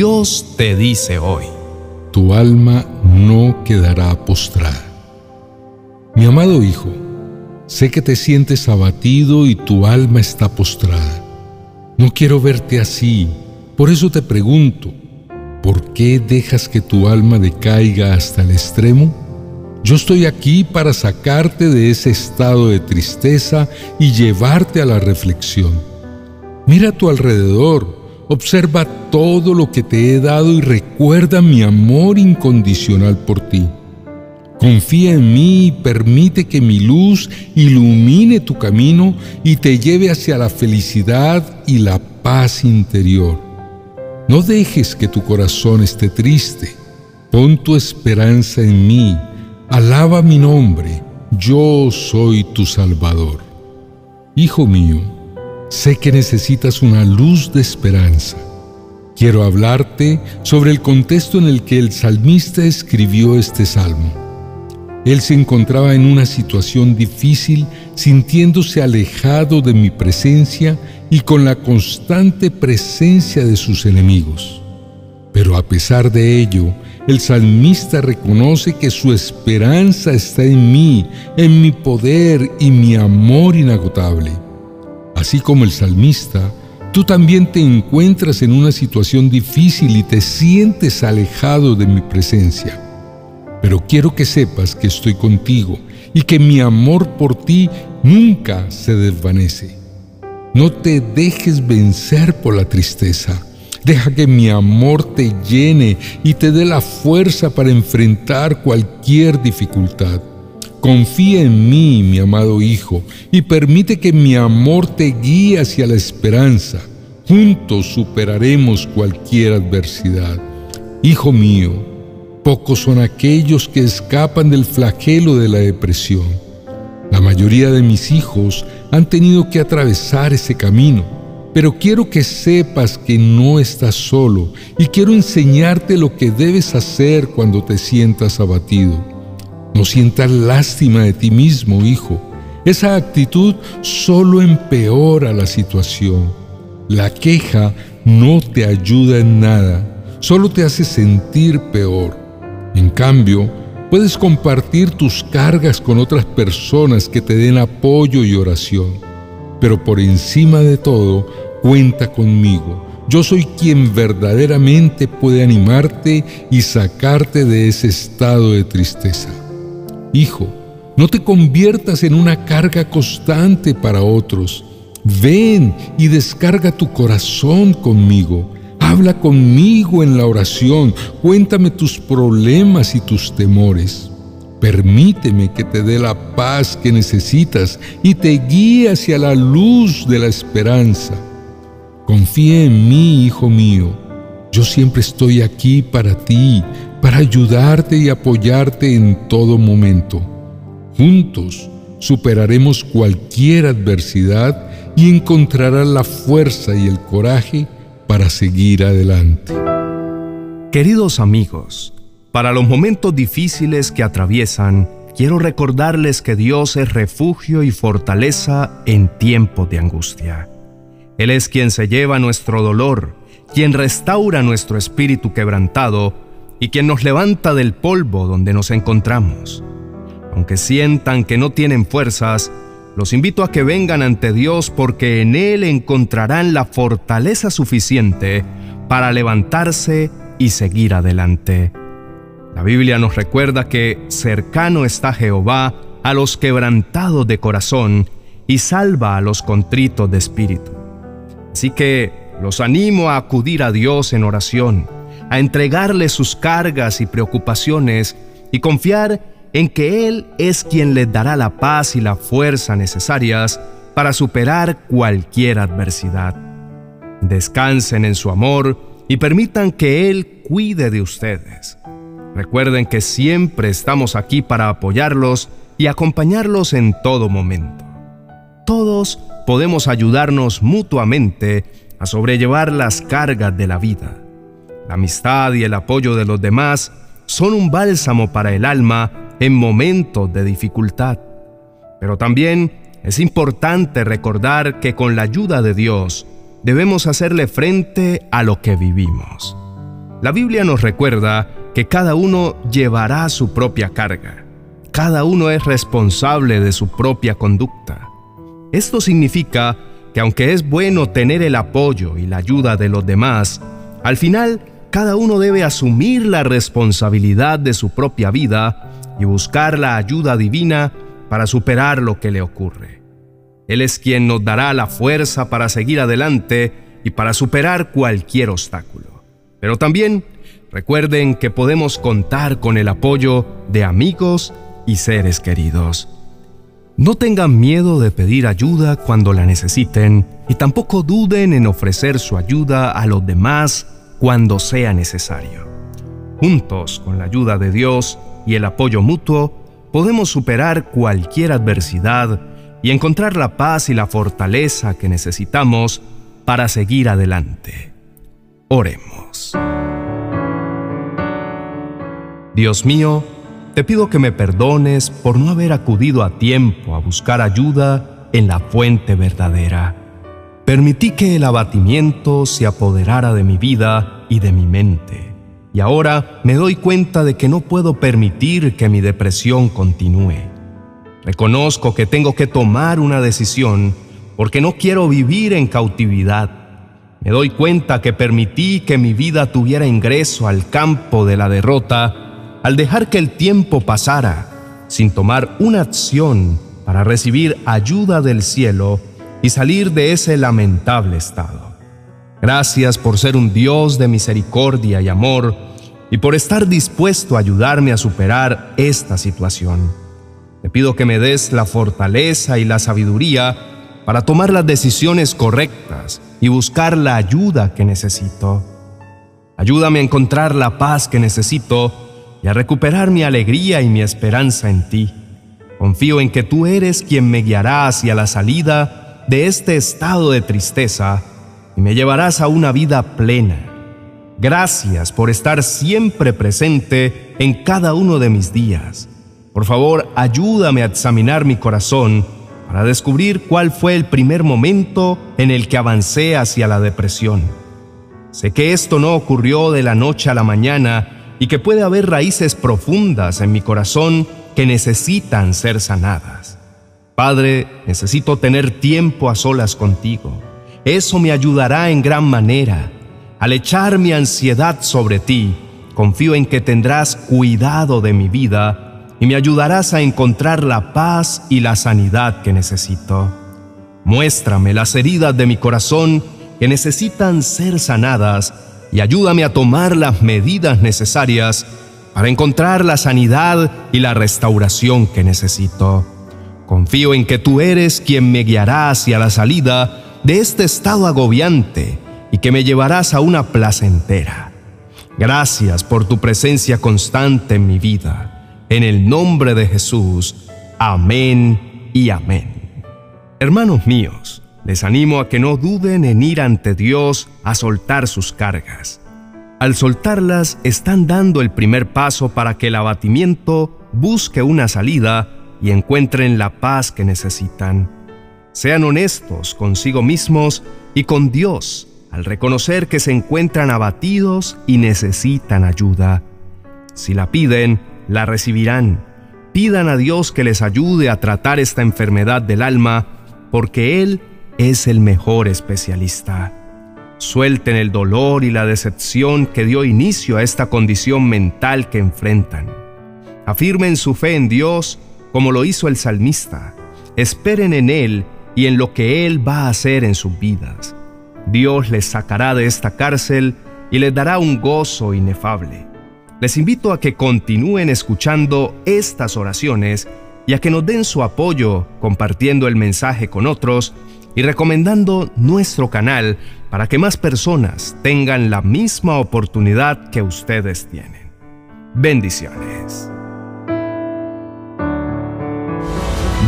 Dios te dice hoy. Tu alma no quedará postrada. Mi amado Hijo, sé que te sientes abatido y tu alma está postrada. No quiero verte así, por eso te pregunto, ¿por qué dejas que tu alma decaiga hasta el extremo? Yo estoy aquí para sacarte de ese estado de tristeza y llevarte a la reflexión. Mira a tu alrededor, observa todo lo que te he dado y recuerda mi amor incondicional por ti. Confía en mí y permite que mi luz ilumine tu camino y te lleve hacia la felicidad y la paz interior. No dejes que tu corazón esté triste. Pon tu esperanza en mí. Alaba mi nombre. Yo soy tu Salvador. Hijo mío, sé que necesitas una luz de esperanza. Quiero hablarte sobre el contexto en el que el salmista escribió este salmo. Él se encontraba en una situación difícil, sintiéndose alejado de mi presencia y con la constante presencia de sus enemigos. Pero a pesar de ello, el salmista reconoce que su esperanza está en mí, en mi poder y mi amor inagotable. Así como el salmista, tú también te encuentras en una situación difícil y te sientes alejado de mi presencia pero quiero que sepas que estoy contigo y que mi amor por ti nunca se desvanece. No te dejes vencer por la tristeza. Deja que mi amor te llene y te dé la fuerza para enfrentar cualquier dificultad. Confía en mí, mi amado Hijo, y permite que mi amor te guíe hacia la esperanza. Juntos superaremos cualquier adversidad. Hijo mío, Pocos son aquellos que escapan del flagelo de la depresión. La mayoría de mis hijos han tenido que atravesar ese camino, pero quiero que sepas que no estás solo y quiero enseñarte lo que debes hacer cuando te sientas abatido. No sientas lástima de ti mismo, hijo. Esa actitud solo empeora la situación. La queja no te ayuda en nada, solo te hace sentir peor. En cambio, puedes compartir tus cargas con otras personas que te den apoyo y oración. Pero por encima de todo, cuenta conmigo. Yo soy quien verdaderamente puede animarte y sacarte de ese estado de tristeza. Hijo, no te conviertas en una carga constante para otros. Ven y descarga tu corazón conmigo Habla conmigo en la oración, cuéntame tus problemas y tus temores. Permíteme que te dé la paz que necesitas y te guíe hacia la luz de la esperanza. Confía en mí, hijo mío. Yo siempre estoy aquí para ti, para ayudarte y apoyarte en todo momento. Juntos superaremos cualquier adversidad y encontrarás la fuerza y el coraje para seguir adelante. Queridos amigos, para los momentos difíciles que atraviesan, quiero recordarles que Dios es refugio y fortaleza en tiempos de angustia. Él es quien se lleva nuestro dolor, quien restaura nuestro espíritu quebrantado y quien nos levanta del polvo donde nos encontramos. Aunque sientan que no tienen fuerzas, los invito a que vengan ante Dios porque en Él encontrarán la fortaleza suficiente para levantarse y seguir adelante. La Biblia nos recuerda que cercano está Jehová a los quebrantados de corazón y salva a los contritos de espíritu. Así que los animo a acudir a Dios en oración, a entregarle sus cargas y preocupaciones y confiar en que Él es quien les dará la paz y la fuerza necesarias para superar cualquier adversidad. Descansen en su amor y permitan que Él cuide de ustedes. Recuerden que siempre estamos aquí para apoyarlos y acompañarlos en todo momento. Todos podemos ayudarnos mutuamente a sobrellevar las cargas de la vida. La amistad y el apoyo de los demás son un bálsamo para el alma en momentos de dificultad. Pero también es importante recordar que con la ayuda de Dios debemos hacerle frente a lo que vivimos. La Biblia nos recuerda que cada uno llevará su propia carga. Cada uno es responsable de su propia conducta. Esto significa que aunque es bueno tener el apoyo y la ayuda de los demás, al final cada uno debe asumir la responsabilidad de su propia vida y buscar la ayuda divina para superar lo que le ocurre. Él es quien nos dará la fuerza para seguir adelante y para superar cualquier obstáculo. Pero también recuerden que podemos contar con el apoyo de amigos y seres queridos. No tengan miedo de pedir ayuda cuando la necesiten y tampoco duden en ofrecer su ayuda a los demás cuando sea necesario. Juntos, con la ayuda de Dios y el apoyo mutuo, podemos superar cualquier adversidad y encontrar la paz y la fortaleza que necesitamos para seguir adelante. Oremos. Dios mío, te pido que me perdones por no haber acudido a tiempo a buscar ayuda en la fuente verdadera. Permití que el abatimiento se apoderara de mi vida y de mi mente. Y ahora me doy cuenta de que no puedo permitir que mi depresión continúe. Reconozco que tengo que tomar una decisión porque no quiero vivir en cautividad. Me doy cuenta que permití que mi vida tuviera ingreso al campo de la derrota al dejar que el tiempo pasara sin tomar una acción para recibir ayuda del cielo y salir de ese lamentable estado. Gracias por ser un Dios de misericordia y amor y por estar dispuesto a ayudarme a superar esta situación. Te pido que me des la fortaleza y la sabiduría para tomar las decisiones correctas y buscar la ayuda que necesito. Ayúdame a encontrar la paz que necesito y a recuperar mi alegría y mi esperanza en ti. Confío en que tú eres quien me guiará hacia la salida de este estado de tristeza y me llevarás a una vida plena. Gracias por estar siempre presente en cada uno de mis días. Por favor, ayúdame a examinar mi corazón para descubrir cuál fue el primer momento en el que avancé hacia la depresión. Sé que esto no ocurrió de la noche a la mañana, y que puede haber raíces profundas en mi corazón que necesitan ser sanadas. Padre, necesito tener tiempo a solas contigo. Eso me ayudará en gran manera. Al echar mi ansiedad sobre ti, confío en que tendrás cuidado de mi vida y me ayudarás a encontrar la paz y la sanidad que necesito. Muéstrame las heridas de mi corazón que necesitan ser sanadas y ayúdame a tomar las medidas necesarias para encontrar la sanidad y la restauración que necesito. Confío en que tú eres quien me guiará hacia la salida de este estado agobiante y que me llevarás a una placentera. Gracias por tu presencia constante en mi vida. En el nombre de Jesús. Amén y amén. Hermanos míos, les animo a que no duden en ir ante Dios a soltar sus cargas. Al soltarlas están dando el primer paso para que el abatimiento busque una salida y encuentren la paz que necesitan. Sean honestos consigo mismos y con Dios al reconocer que se encuentran abatidos y necesitan ayuda. Si la piden, la recibirán. Pidan a Dios que les ayude a tratar esta enfermedad del alma, porque Él es el mejor especialista. Suelten el dolor y la decepción que dio inicio a esta condición mental que enfrentan. Afirmen su fe en Dios como lo hizo el salmista. Esperen en Él y en lo que Él va a hacer en sus vidas. Dios les sacará de esta cárcel y les dará un gozo inefable. Les invito a que continúen escuchando estas oraciones y a que nos den su apoyo compartiendo el mensaje con otros y recomendando nuestro canal para que más personas tengan la misma oportunidad que ustedes tienen. Bendiciones.